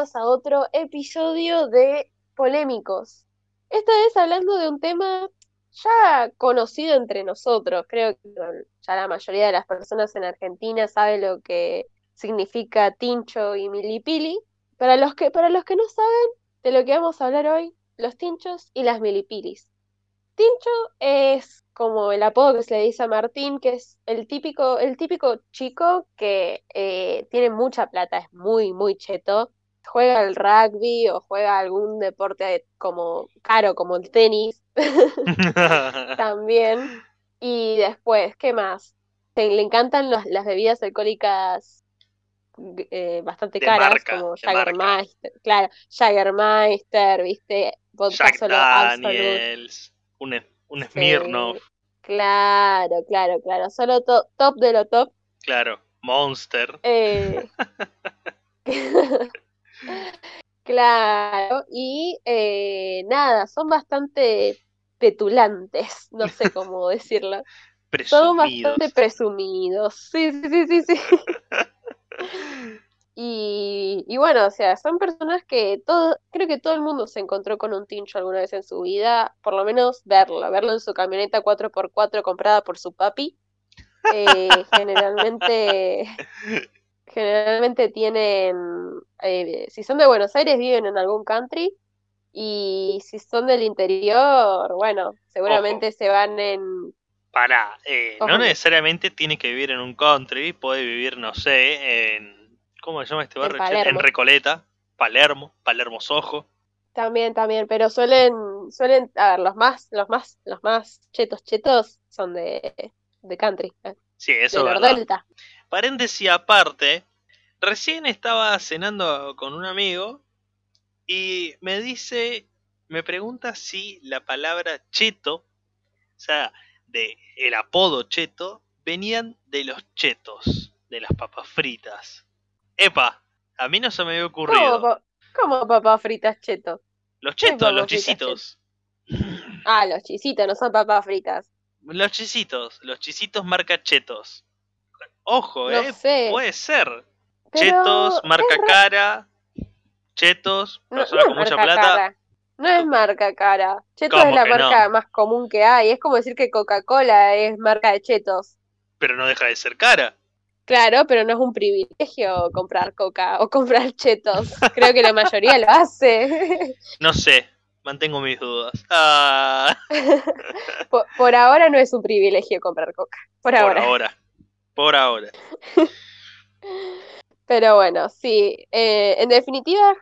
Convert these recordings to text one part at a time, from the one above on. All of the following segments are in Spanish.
a otro episodio de Polémicos. Esta vez hablando de un tema ya conocido entre nosotros. Creo que ya la mayoría de las personas en Argentina sabe lo que significa tincho y milipili. Para los que, para los que no saben de lo que vamos a hablar hoy, los tinchos y las milipilis. Tincho es como el apodo que se le dice a Martín, que es el típico, el típico chico que eh, tiene mucha plata, es muy, muy cheto. Juega al rugby o juega algún deporte como caro, como el tenis. También. Y después, ¿qué más? Le encantan las bebidas alcohólicas eh, bastante caras, como Jagermeister, claro, Jagermeister, ¿viste? Vodka solo Daniels, un, un Smirnoff. Claro, claro, claro. Solo top de lo top. Claro, Monster. Eh, claro, y eh, nada, son bastante petulantes, no sé cómo decirlo. Son bastante presumidos. Sí, sí, sí, sí, sí. Y, bueno, o sea, son personas que todo, creo que todo el mundo se encontró con un tincho alguna vez en su vida, por lo menos verlo, verlo en su camioneta 4x4 comprada por su papi. Eh, generalmente, generalmente tienen, eh, si son de Buenos Aires, viven en algún country. Y si son del interior, bueno, seguramente se van en, para, eh, no necesariamente tiene que vivir en un country, puede vivir, no sé, en ¿Cómo se llama este barrio? En, Recoleta, Palermo, Palermo Sojo. También, también, pero suelen, suelen, a ver, los más, los más, los más chetos, chetos son de, de country. Eh, sí, eso es verdad. Paréntesis aparte, recién estaba cenando con un amigo y me dice, me pregunta si la palabra cheto, o sea, de el apodo cheto, venían de los chetos, de las papas fritas. Epa, a mí no se me había ocurrido. ¿Cómo, papas fritas cheto? Los chetos, los chisitos. Ah, los chisitos, no son papas fritas. Los chisitos, los chisitos marca chetos. Ojo, eh, puede ser. Chetos, marca cara, chetos, persona con mucha plata. No es marca cara. Chetos es la marca más común que hay. Es como decir que Coca-Cola es marca de chetos. Pero no deja de ser cara. Claro, pero no es un privilegio comprar coca o comprar chetos. Creo que la mayoría lo hace. No sé, mantengo mis dudas. Ah. Por, ahora no es un privilegio comprar coca. Por, ahora. Por ahora. Por ahora. Pero bueno, sí. Eh, en definitiva,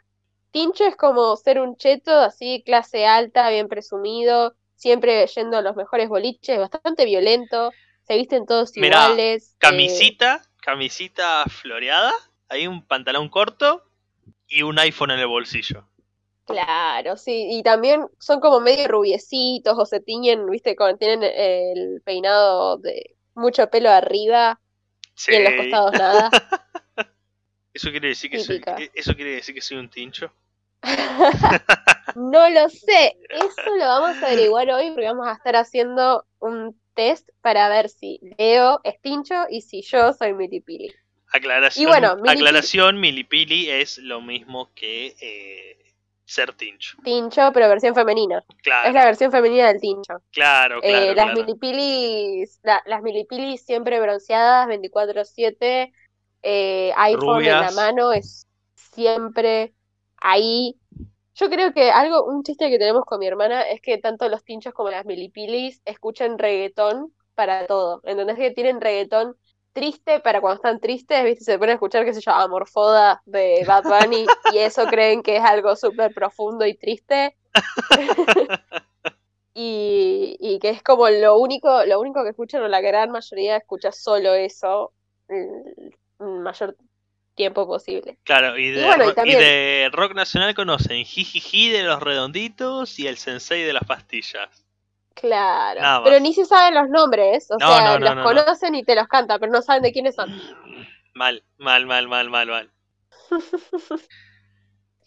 Tincho es como ser un cheto así, clase alta, bien presumido, siempre yendo a los mejores boliches, bastante violento. Se visten todos iguales. Eh, camisita, camisita floreada, hay un pantalón corto y un iPhone en el bolsillo. Claro, sí, y también son como medio rubiecitos o se tiñen, viste, cuando tienen el peinado de mucho pelo arriba y en los costados nada. ¿Eso quiere decir que soy, eso quiere decir que soy un tincho? no lo sé, eso lo vamos a averiguar hoy porque vamos a estar haciendo un test para ver si Leo es Tincho y si yo soy Milipili. Aclaración, y bueno, aclaración, Milipili es lo mismo que eh, ser Tincho. Tincho, pero versión femenina. Claro. Es la versión femenina del Tincho. Claro, eh, claro. las Milipilis, las Milipilis siempre bronceadas, 24-7, eh, iPhone en la mano, es siempre ahí yo creo que algo, un chiste que tenemos con mi hermana es que tanto los tinchos como las milipilis escuchan reggaetón para todo. ¿Entendés que tienen reggaetón triste para cuando están tristes? ¿Viste? Se ponen a escuchar, qué sé yo, Amorfoda de Bad Bunny y eso creen que es algo súper profundo y triste. y, y, que es como lo único, lo único que escuchan, o la gran mayoría escucha solo eso, mayor tiempo posible. Claro, y de, rock nacional conocen Jijiji de los redonditos y el Sensei de las pastillas. Claro, pero ni se saben los nombres, o sea, los conocen y te los cantan, pero no saben de quiénes son. Mal, mal, mal, mal, mal, mal.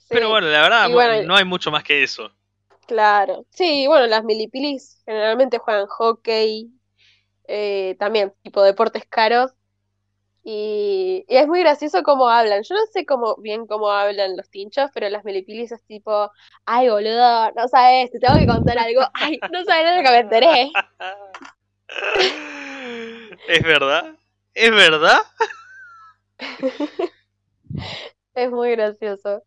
Pero bueno, la verdad, no hay mucho más que eso. Claro, sí, bueno, las milipilis generalmente juegan hockey, eh, también tipo deportes caros, Y, es muy gracioso cómo hablan. Yo no sé cómo bien cómo hablan los tinchos, pero las milipilis es tipo, ay boludo, no sabes, te tengo que contar algo. Ay, no sabes lo que me enteré. ¿Es verdad? ¿Es verdad? es muy gracioso.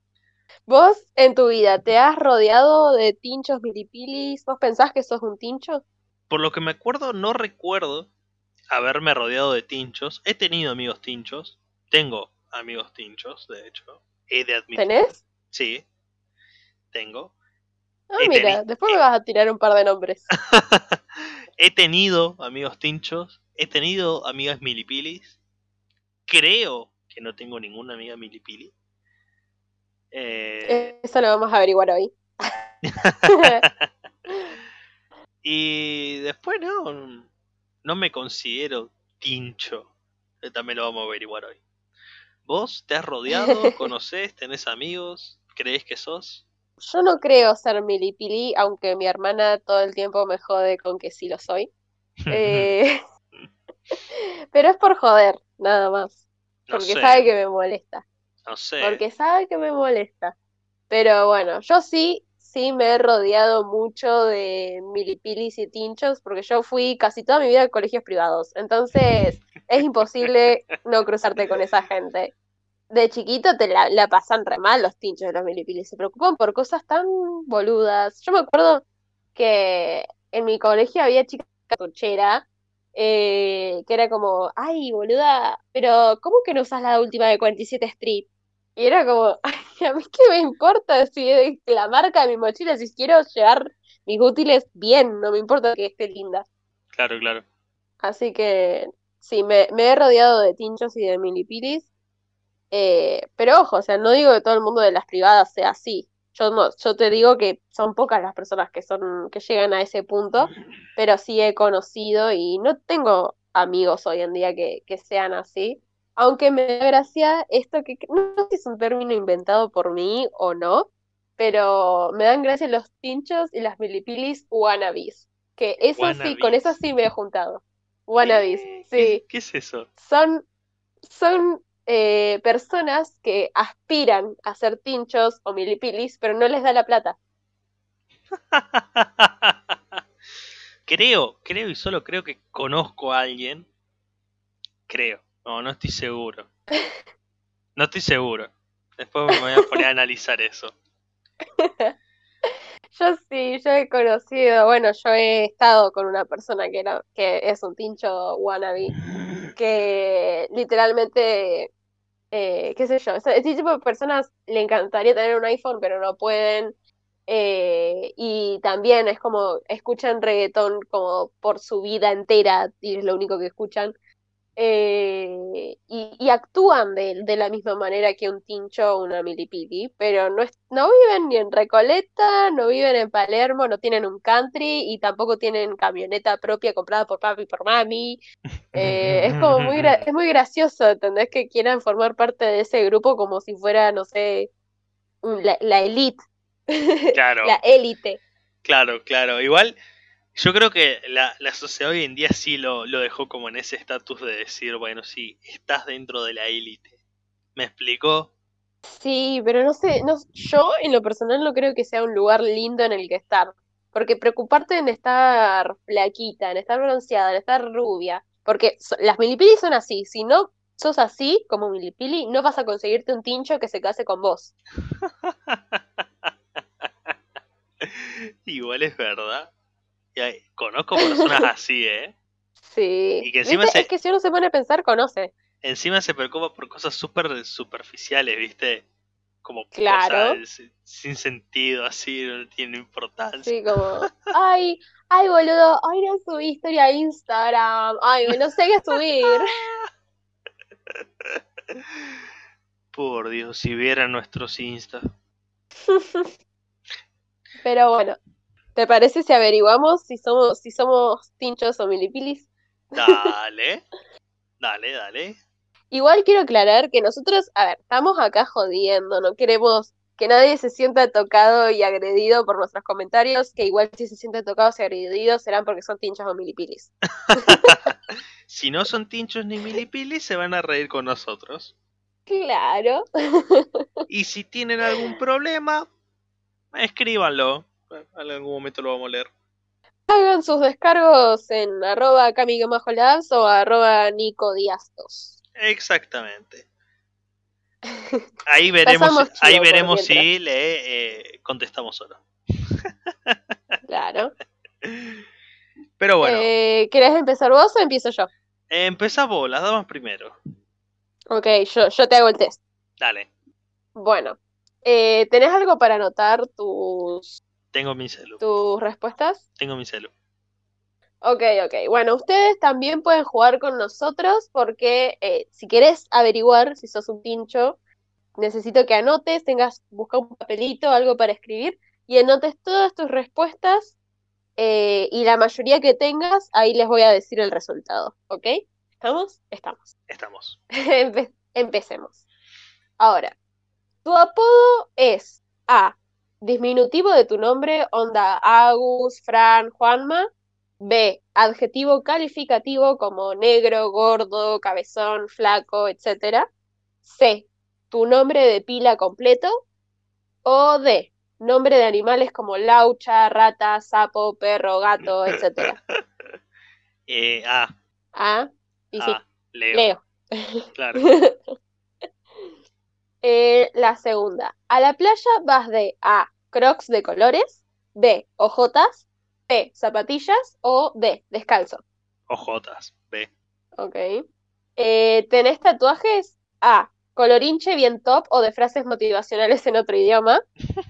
¿Vos en tu vida te has rodeado de tinchos milipilis? ¿Vos pensás que sos un tincho? Por lo que me acuerdo, no recuerdo haberme rodeado de tinchos. He tenido amigos tinchos. Tengo amigos tinchos, de hecho. He de admitir. ¿Tenés? Sí. Tengo. Ah, mira, después me vas a tirar un par de nombres. he tenido amigos tinchos. He tenido amigas milipilis. Creo que no tengo ninguna amiga milipili. Eh... Eso lo vamos a averiguar hoy. y después no, no me considero tincho. También lo vamos a averiguar hoy. ¿Vos te has rodeado? ¿Conoces? ¿Tenés amigos? ¿Crees que sos? Yo no creo ser milipili, aunque mi hermana todo el tiempo me jode con que sí lo soy. Eh, pero es por joder, nada más. Porque sabe que me molesta. No sé. Porque sabe que me molesta. Pero bueno, yo sí sí me he rodeado mucho de milipilis y tinchos, porque yo fui casi toda mi vida a colegios privados. Entonces, es imposible no cruzarte con esa gente. De chiquito te la, pasan re mal los tinchos de los milipilis. Se preocupan por cosas tan boludas. Yo me acuerdo que en mi colegio había chica tuchera eh, que era como, ay, boluda, pero ¿cómo que no usas la última de 47 Street? Y era como, a mí qué me importa si es la marca de mi mochila, si quiero llevar mis útiles bien, no me importa que esté linda. Claro, claro. Así que sí, me, he rodeado de tinchos y de milipilis. Eh, pero ojo, o sea, no digo que todo el mundo de las privadas sea así. Yo no, yo te digo que son pocas las personas que son, que llegan a ese punto, pero sí he conocido y no tengo amigos hoy en día que, que sean así. Aunque me da gracia esto que no sé si es un término inventado por mí o no, pero me dan gracia los pinchos y las milipilis wannabis. Que eso sí, con eso sí me he juntado. Wannabis, sí. ¿Qué, es eso? Son, son eh, personas que aspiran a ser tinchos o milipilis, pero no les da la plata. creo, creo y solo creo que conozco a alguien. Creo no, no estoy seguro. No estoy seguro. Después me voy a poner a analizar eso. Yo sí, yo he conocido, bueno, yo he estado con una persona que era, que es un tincho wannabe, que literalmente, eh, qué sé yo, este tipo de personas le encantaría tener un iPhone, pero no pueden. Eh, y también es como, escuchan reggaetón como por su vida entera, y es lo único que escuchan. Eh, y, actúan de, la misma manera que un tincho o una milipili, pero no, no viven ni en Recoleta, no viven en Palermo, no tienen un country y tampoco tienen camioneta propia comprada por papi y por mami. Eh, es como muy, es muy gracioso, ¿entendés? Que quieran formar parte de ese grupo como si fuera, no sé, la, la elite. Claro. la élite. Claro, claro. Igual yo creo que la, sociedad hoy en día sí lo, lo dejó como en ese estatus de decir, bueno, sí, estás dentro de la élite. ¿Me explicó? Sí, pero no sé, no, yo en lo personal no creo que sea un lugar lindo en el que estar. Porque preocuparte en estar flaquita, en estar bronceada, en estar rubia. Porque las milipilis son así. Si no sos así, como milipili, no vas a conseguirte un tincho que se case con vos. Igual es verdad conozco personas así, ¿eh? Sí. Y que encima Es que si uno se pone a pensar, conoce. Encima se preocupa por cosas súper superficiales, ¿viste? Como claro. cosas sin sentido, así, no tiene importancia. Sí, como, ay, ay, boludo, ay, no subí historia a Instagram, ay, no sé qué subir. Por Dios, si vieran nuestros Insta. Pero bueno, ¿Te parece si averiguamos si somos, si somos tinchos o milipilis? Dale, dale, dale. Igual quiero aclarar que nosotros, a ver, estamos acá jodiendo, no queremos que nadie se sienta tocado y agredido por nuestros comentarios, que igual si se sienten tocados y agredidos serán porque son tinchos o milipilis. si no son tinchos ni milipilis, se van a reír con nosotros. Claro. y si tienen algún problema, escríbanlo. En algún momento lo vamos a leer. Hagan sus descargos en arroba labs o arroba nicodiastos. Exactamente. Ahí veremos, ahí veremos si le eh, contestamos o no. claro. Pero bueno. Eh, ¿Querés empezar vos o empiezo yo? Empezá vos, las damas primero. Ok, yo, yo te hago el test. Dale. Bueno, eh, ¿tenés algo para anotar tus... Tengo mi celu. ¿Tus respuestas? Tengo mi celu. Ok, ok. Bueno, ustedes también pueden jugar con nosotros porque eh, si querés averiguar si sos un pincho, necesito que anotes, tengas, busca un papelito, algo para escribir y anotes todas tus respuestas eh, y la mayoría que tengas, ahí les voy a decir el resultado, ¿ok? ¿Estamos? Estamos. Estamos. empecemos. Ahora, tu apodo es A. Disminutivo de tu nombre, onda Agus, Fran, Juanma. B. Adjetivo calificativo como negro, gordo, cabezón, flaco, etc. C. Tu nombre de pila completo. O D. Nombre de animales como laucha, rata, sapo, perro, gato, etc. Eh, a. A. Y sí. Leo. Leo. Claro. Eh, la segunda. A la playa vas de A. Crocs de colores. B. Ojotas. B. Zapatillas. O D. Descalzo. Ojotas. B. Ok. Eh, ¿Tenés tatuajes? A. Colorinche bien top o de frases motivacionales en otro idioma.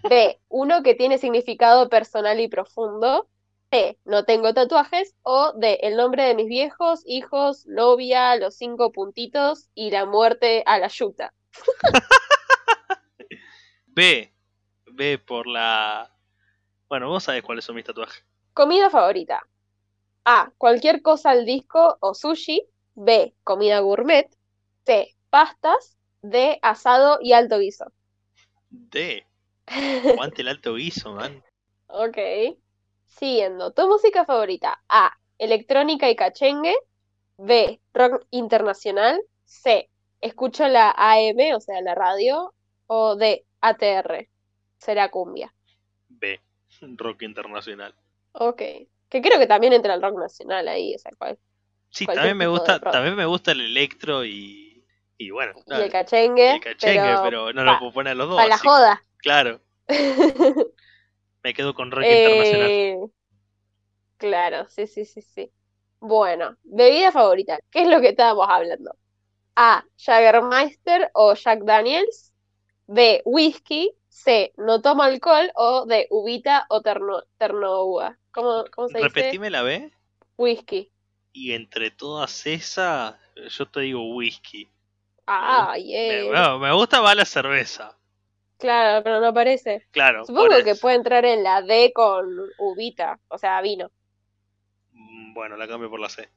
B. Uno que tiene significado personal y profundo. C. No tengo tatuajes. O D. El nombre de mis viejos, hijos, novia, los cinco puntitos y la muerte a la yuta. B. B por la. Bueno, vos sabés cuáles son mis tatuajes. Comida favorita. A. Cualquier cosa al disco o sushi. B. Comida gourmet. C. Pastas. D. Asado y alto guiso. D. Aguante el alto guiso, man. Ok. Siguiendo, tu música favorita. A. Electrónica y cachengue. B. Rock internacional. C. Escucho la AM, o sea, la radio. O D. ATR. Será cumbia. B. Rock internacional. Ok. Que creo que también entra el rock nacional ahí, o sea, cual, Sí, también me gusta, también me gusta el electro y, y bueno. Y el cachengue. el cachengue, pero, no lo puedo poner los dos. Para la joda. Claro. Me quedo con rock internacional. Eh, claro, sí, sí, sí, sí. Bueno, bebida favorita. ¿Qué es lo que estábamos hablando? A. Jagermeister o Jack Daniels. B. Whisky. C. No toma alcohol. O D. Ubita o terno, ternoua. ¿Cómo, ¿Cómo se dice? Repetime la B. Whisky. Y entre todas esas, yo te digo whisky. Ah, yeah. Me, me gusta más la cerveza. Claro, pero no aparece. Claro. Supongo que puede entrar en la D con uvita, o sea, vino. Mm, bueno, la cambio por la C.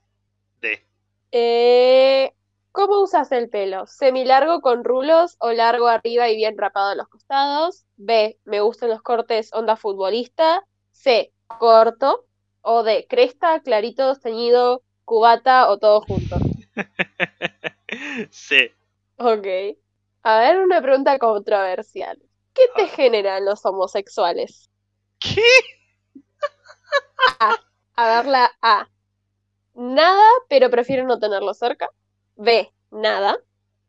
D. Eh, ¿Cómo usas el pelo? ¿Semilargo con rulos o largo arriba y bien rapado a los costados? B. Me gustan los cortes onda futbolista. C. Corto. O D. Cresta, clarito, teñido, cubata o todo junto. C. Ok. A ver, una pregunta controversial. ¿Qué te generan los homosexuales? ¿Qué? A. A ver la A. Nada, pero prefiero no tenerlo cerca. B. Nada.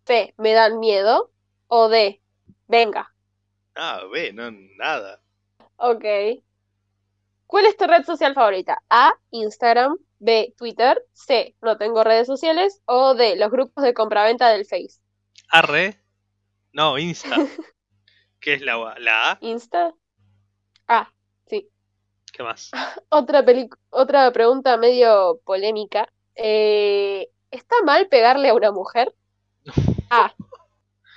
C. Me dan miedo. O D. Venga. Ah, B, no, nada. Ok. ¿Cuál es tu red social favorita? A. Instagram. B. Twitter. C. No tengo redes sociales. O D. Los grupos de compraventa del Face. Arre. No, Insta. ¿Qué es la, la A? ¿Insta? Ah, sí. ¿Qué más? Otra, otra pregunta medio polémica. Eh, ¿Está mal pegarle a una mujer? A.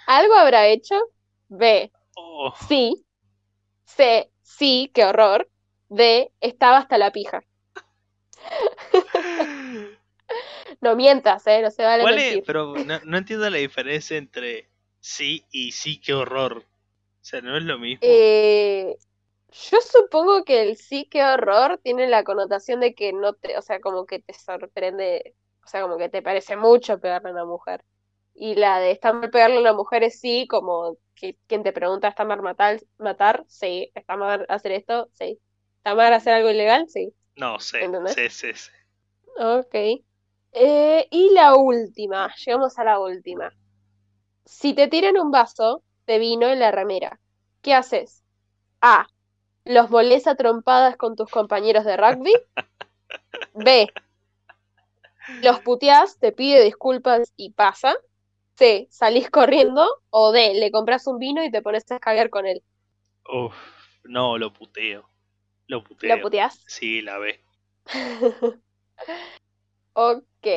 ¿Algo habrá hecho? B. Oh. Sí. C. Sí, qué horror. D. Estaba hasta la pija. no mientas, ¿eh? No se vale Pero no, no entiendo la diferencia entre sí y sí, qué horror. O sea, no es lo mismo. Eh, yo supongo que el sí, qué horror tiene la connotación de que no te, o sea, como que te sorprende, sea, como que te parece mucho pegarle a una mujer. Y la de está mal pegarle a una mujer es sí, como que quien te pregunta, ¿está mal matar? matar? Sí. ¿Está mal hacer esto? Sí. ¿Está mal hacer algo ilegal? Sí. No sé. Sí, sí, sí. Ok. Eh, y la última, llegamos a la última. Si te tiran un vaso de vino en la remera, ¿qué haces? A. Los molesta trompadas con tus compañeros de rugby. B. Los puteás, te pide disculpas y pasa. C. Salís corriendo. O D. Le compras un vino y te pones a cagar con él. Uf, no, lo puteo. Lo puteo. ¿Lo puteás? Sí, la B. ok.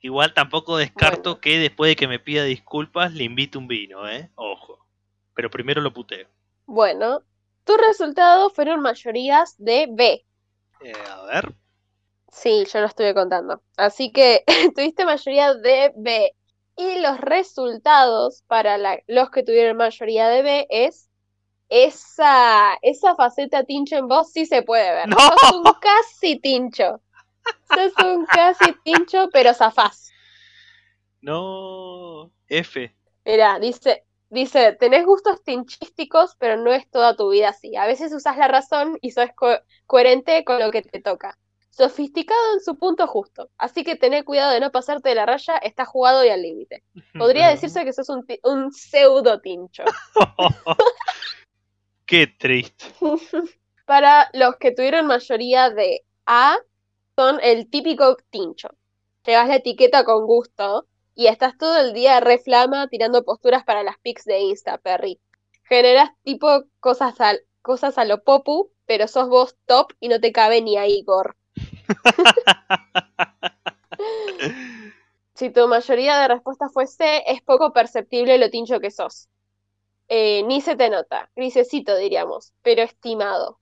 Igual tampoco descarto que después de que me pida disculpas le invite un vino, ¿eh? Ojo. Pero primero lo puteo. Bueno, tus resultados fueron mayorías de B. Eh, a ver. Sí, yo lo estuve contando. Así que tuviste mayoría de B. Y los resultados para los que tuvieron mayoría de B es esa, esa faceta tincho en vos sí se puede ver. No. Sos un casi tincho. Sos un casi tincho, pero zafás. No. F. Mira, dice, dice, tenés gustos tinchísticos, pero no es toda tu vida así. A veces usas la razón y sos coherente con lo que te toca. Sofisticado en su punto justo. Así que tené cuidado de no pasarte de la raya, está jugado y al límite. Podría decirse que sos un, un pseudo tincho. Qué triste. Para los que tuvieron mayoría de A, son el típico tincho. Llevas la etiqueta con gusto y estás todo el día reflama tirando posturas para las pics de Insta, Perry. Generas tipo cosas, cosas a lo popu, pero sos vos top y no te cabe ni a Igor. si tu mayoría de respuestas fue C, es poco perceptible lo tincho que sos. Eh, ni se te nota, grisecito diríamos, pero estimado.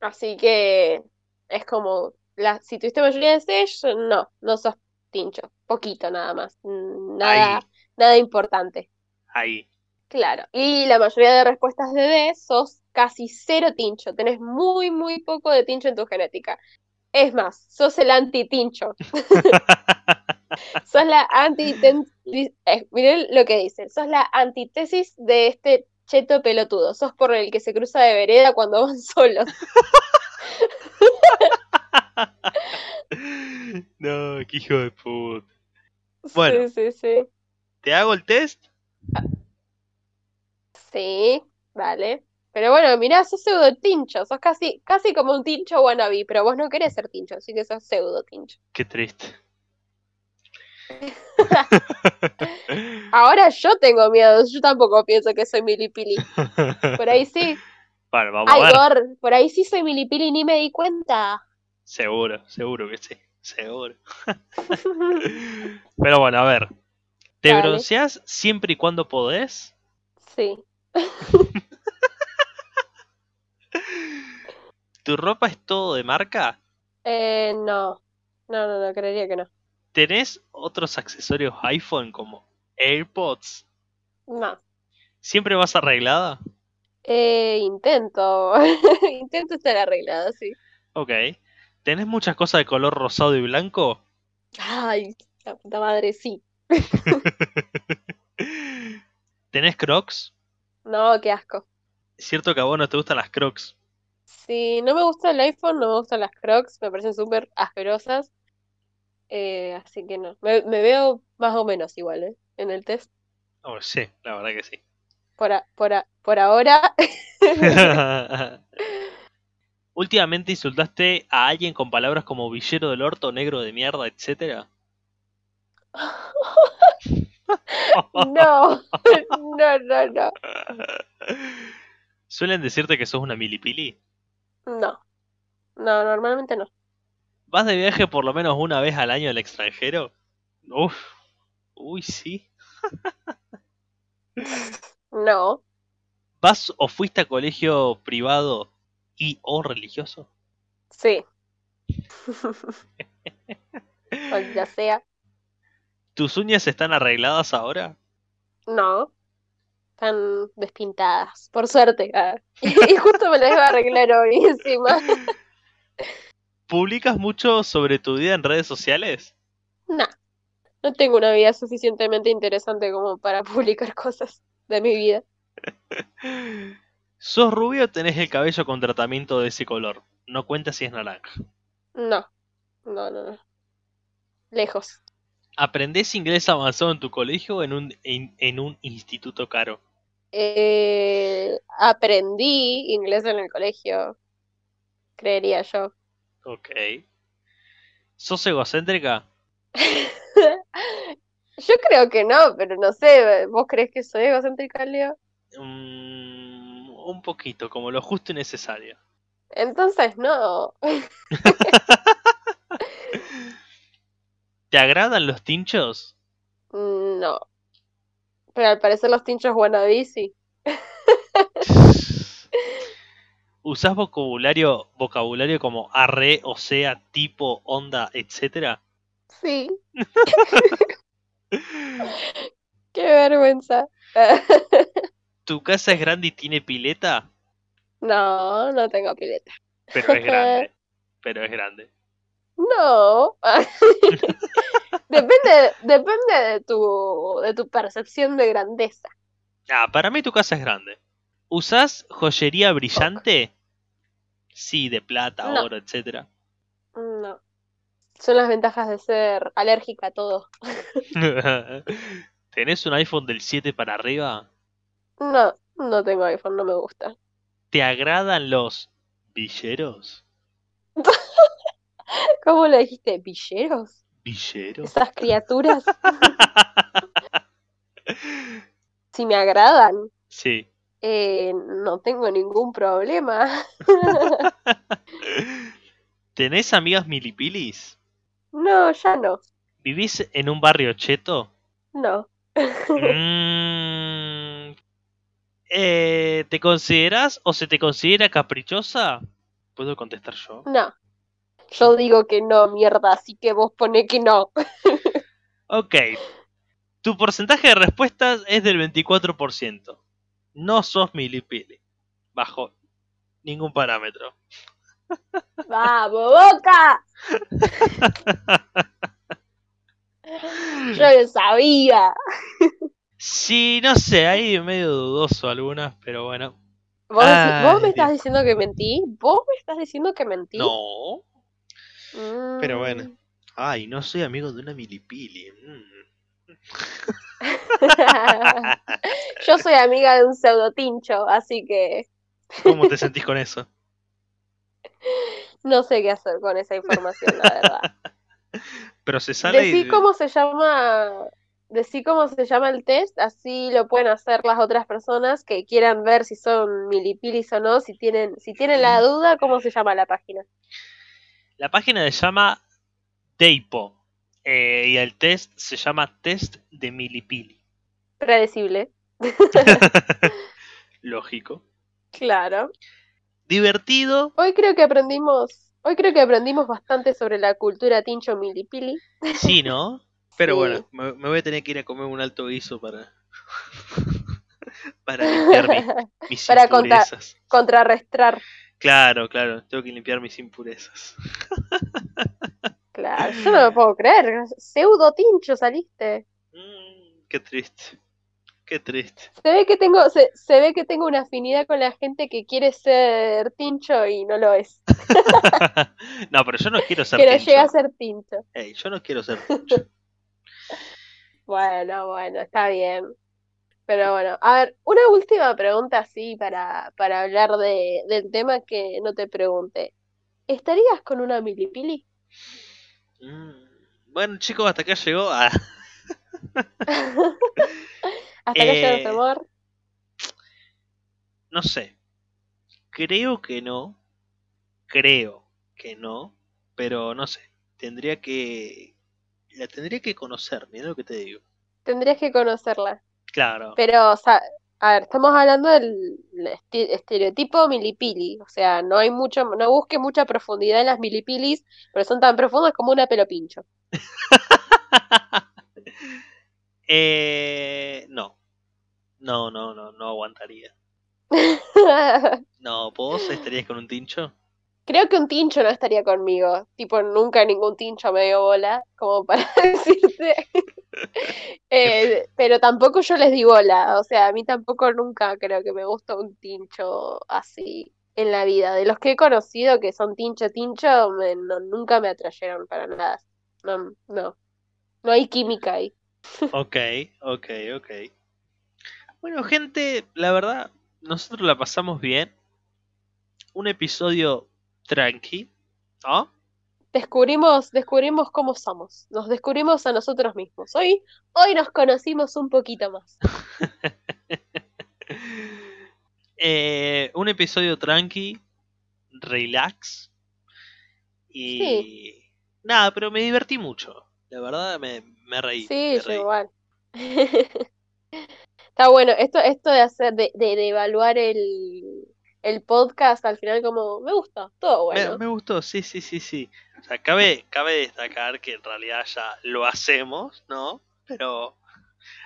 Así que es como, la, si tuviste mayoría de C, no, no sos tincho, poquito nada más, nada, nada importante. Ahí. Claro, y la mayoría de respuestas de D sos casi cero tincho, tenés muy, muy poco de tincho en tu genética. Es más, sos el anti-tincho. sos la antítesis. Eh, miren lo que dice. Sos la antítesis de este cheto pelotudo. Sos por el que se cruza de vereda cuando van solos. no, qué hijo de puta. Bueno, sí, sí, sí. ¿te hago el test? Sí, vale. Pero bueno, mirá, sos pseudo tincho, sos casi, casi como un tincho wannabe, pero vos no querés ser tincho, así que sos pseudo tincho. Qué triste. Ahora yo tengo miedo, yo tampoco pienso que soy milipili. Por ahí sí. Bueno, vamos a ver. por ahí sí soy milipili ni me di cuenta. Seguro, seguro que sí, seguro. Pero bueno, a ver. ¿Te bronceas siempre y cuando podés? Sí. ¿Tu ropa es todo de marca? Eh, no. No, no, no, creería que no. ¿Tenés otros accesorios iPhone como AirPods? No. ¿Siempre vas arreglada? Eh, intento. intento estar arreglada, sí. Ok. ¿Tenés muchas cosas de color rosado y blanco? Ay, la puta madre, sí. ¿Tenés crocs? No, qué asco. Es cierto que a vos no te gustan las crocs. Sí, no me gusta el iPhone, no me gustan las crocs, me parecen súper asquerosas. Eh, así que no. Me, veo más o menos igual, ¿eh? En el test. Oh, sí, la verdad que sí. Por, por, por ahora. ¿Últimamente insultaste a alguien con palabras como villero del orto, negro de mierda, etcétera? no, no, no, no. ¿Suelen decirte que sos una milipili? No. No, normalmente no. ¿Vas de viaje por lo menos una vez al año al extranjero? Uf. Uy, sí. no. ¿Vas o fuiste a colegio privado y o religioso? Sí. o ya sea. ¿Tus uñas están arregladas ahora? No. Están despintadas, por suerte. Ah. Y justo me las iba a arreglar hoy encima. ¿Publicas mucho sobre tu vida en redes sociales? No, no tengo una vida suficientemente interesante como para publicar cosas de mi vida. ¿Sos rubio o tenés el cabello con tratamiento de ese color? No cuenta si es naranja. No, no, no, no. Lejos. ¿Aprendés inglés avanzado en tu colegio o en un, en, un instituto caro? Eh, aprendí inglés en el colegio, creería yo. Ok. ¿Sos egocéntrica? yo creo que no, pero no sé, ¿vos crees que soy egocéntrica, Leo? Mm, un poquito, como lo justo y necesario. Entonces no. ¿Te agradan los tinchos? No. Pero al parecer los tinchos wannabe sí. ¿Usás vocabulario, vocabulario como arre, o sea, tipo, onda, etcétera? Sí. Qué vergüenza. ¿Tu casa es grande y tiene pileta? No, no tengo pileta. Pero es grande. Pero es grande. No. depende, depende de tu, de tu percepción de grandeza. Ah, para mí tu casa es grande. ¿Usás joyería brillante? Sí, de plata, oro, etcétera. No. Son las ventajas de ser alérgica a todo. ¿Tenés un iPhone del 7 para arriba? No, no tengo iPhone, no me gusta. ¿Te agradan los villeros? ¿Cómo lo dijiste? ¿Villeros? ¿Villeros? Esas criaturas. si me agradan. Sí. Eh, no tengo ningún problema. ¿Tenés amigas milipilis? No, ya no. ¿Vivís en un barrio cheto? No. Mm, eh, ¿Te consideras o se te considera caprichosa? ¿Puedo contestar yo? No. Yo digo que no, mierda, así que vos pone que no. ok. Tu porcentaje de respuestas es del 24%. No sos milipili. Bajo ningún parámetro. ¡Vamos, boca! Yo lo sabía. Sí, no sé, ahí medio dudoso algunas, pero bueno. ¿Vos, me estás diciendo que mentí? ¿Vos me estás diciendo que mentí? No. Pero bueno. Mm. Ay, no soy amigo de una milipili. Mm. Yo soy amiga de un pseudotincho, así que. ¿Cómo te sentís con eso? No sé qué hacer con esa información, la verdad. Pero se sale. Decí cómo se llama. Decí cómo se llama el test, así lo pueden hacer las otras personas que quieran ver si son milipilis o no, si tienen, si tienen la duda, cómo se llama la página. La página se llama Deipo eh, y el test se llama Test de Milipili. Predecible. Lógico. Claro. Divertido. Hoy creo que aprendimos, hoy creo que aprendimos bastante sobre la cultura tincho milipili. Sí, ¿no? Pero bueno, me, voy a tener que ir a comer un alto guiso para para limpiar mis para impurezas. contrarrestar. Claro, claro, tengo que limpiar mis impurezas. Claro, yo no lo puedo creer. Pseudo tincho saliste. Mm, qué triste. Qué triste. Se ve que tengo, se, ve que tengo una afinidad con la gente que quiere ser tincho y no lo es. no, pero yo no quiero ser tincho. Que no llega a ser tincho. yo no quiero ser tincho. bueno, bueno, está bien. Pero bueno, a ver, una última pregunta así para, para hablar de, del tema que no te pregunté. ¿Estarías con una milipili? Mm, bueno, chicos, hasta acá llegó. a ah. ¿Hasta acá llegó el amor? No sé. Creo que no. Creo que no. Pero no sé. Tendría que. La tendría que conocer, mira lo que te digo. Tendrías que conocerla. Claro. Pero, o sea, a ver, estamos hablando del estereotipo milipili, o sea, no hay mucho, no busque mucha profundidad en las milipilis, pero son tan profundas como una pelo pincho. eh, no, No, no, no, no aguantaría. no, ¿vos estarías con un tincho? Creo que un tincho no estaría conmigo. Tipo, nunca ningún tincho me dio bola, como para decirte. Eh, pero tampoco yo les di bola. O sea, a mí tampoco nunca creo que me gusta un tincho así en la vida. De los que he conocido que son tincho, tincho, nunca me atrayeron para nada. No, no. No hay química ahí. ok, ok, ok. Bueno, gente, la verdad, nosotros la pasamos bien. Un episodio tranqui, ¿no? Descubrimos, descubrimos cómo somos, nos descubrimos a nosotros mismos. Hoy, hoy nos conocimos un poquito más. Eh, un episodio tranqui, relax. Y nada, pero me divertí mucho. La verdad me, me reí. Sí, igual. Está bueno, esto, esto de hacer, de, de evaluar el, el podcast al final como me gusta, todo bueno. Me, gustó, sí, sí, sí, sí. O sea, cabe, cabe destacar que en realidad ya lo hacemos, ¿no? Pero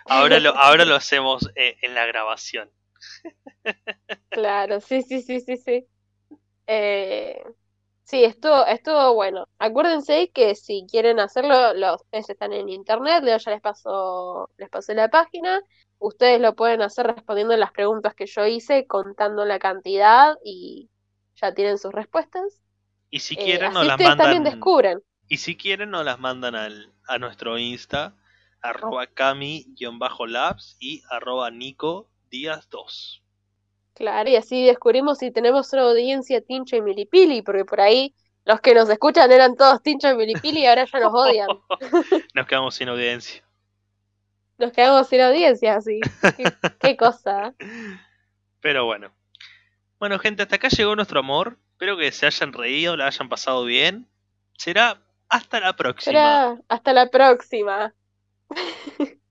ahora lo, ahora lo hacemos eh, en la grabación. Claro, sí, sí, sí, sí, sí. Eh, sí, esto estuvo bueno. Acuérdense que si quieren hacerlo, los están en internet, Leo ya les pasó, les pasé la página. Ustedes lo pueden hacer respondiendo las preguntas que yo hice, contando la cantidad y ya tienen sus respuestas. Y si eh, quieren, nos las mandan. también descubren. Y si quieren, nos las mandan al, a nuestro Insta, arroba cami-labs y arroba nico díaz 2. Claro, y así descubrimos si tenemos una audiencia tincha y milipili, porque por ahí los que nos escuchan eran todos tincha y milipili y ahora ya nos odian. nos quedamos sin audiencia. Nos quedamos sin audiencia, sí. qué, cosa. Pero bueno. Bueno, gente, hasta acá llegó nuestro amor. Espero que se hayan reído, la hayan pasado bien. Será hasta la próxima. Será hasta la próxima.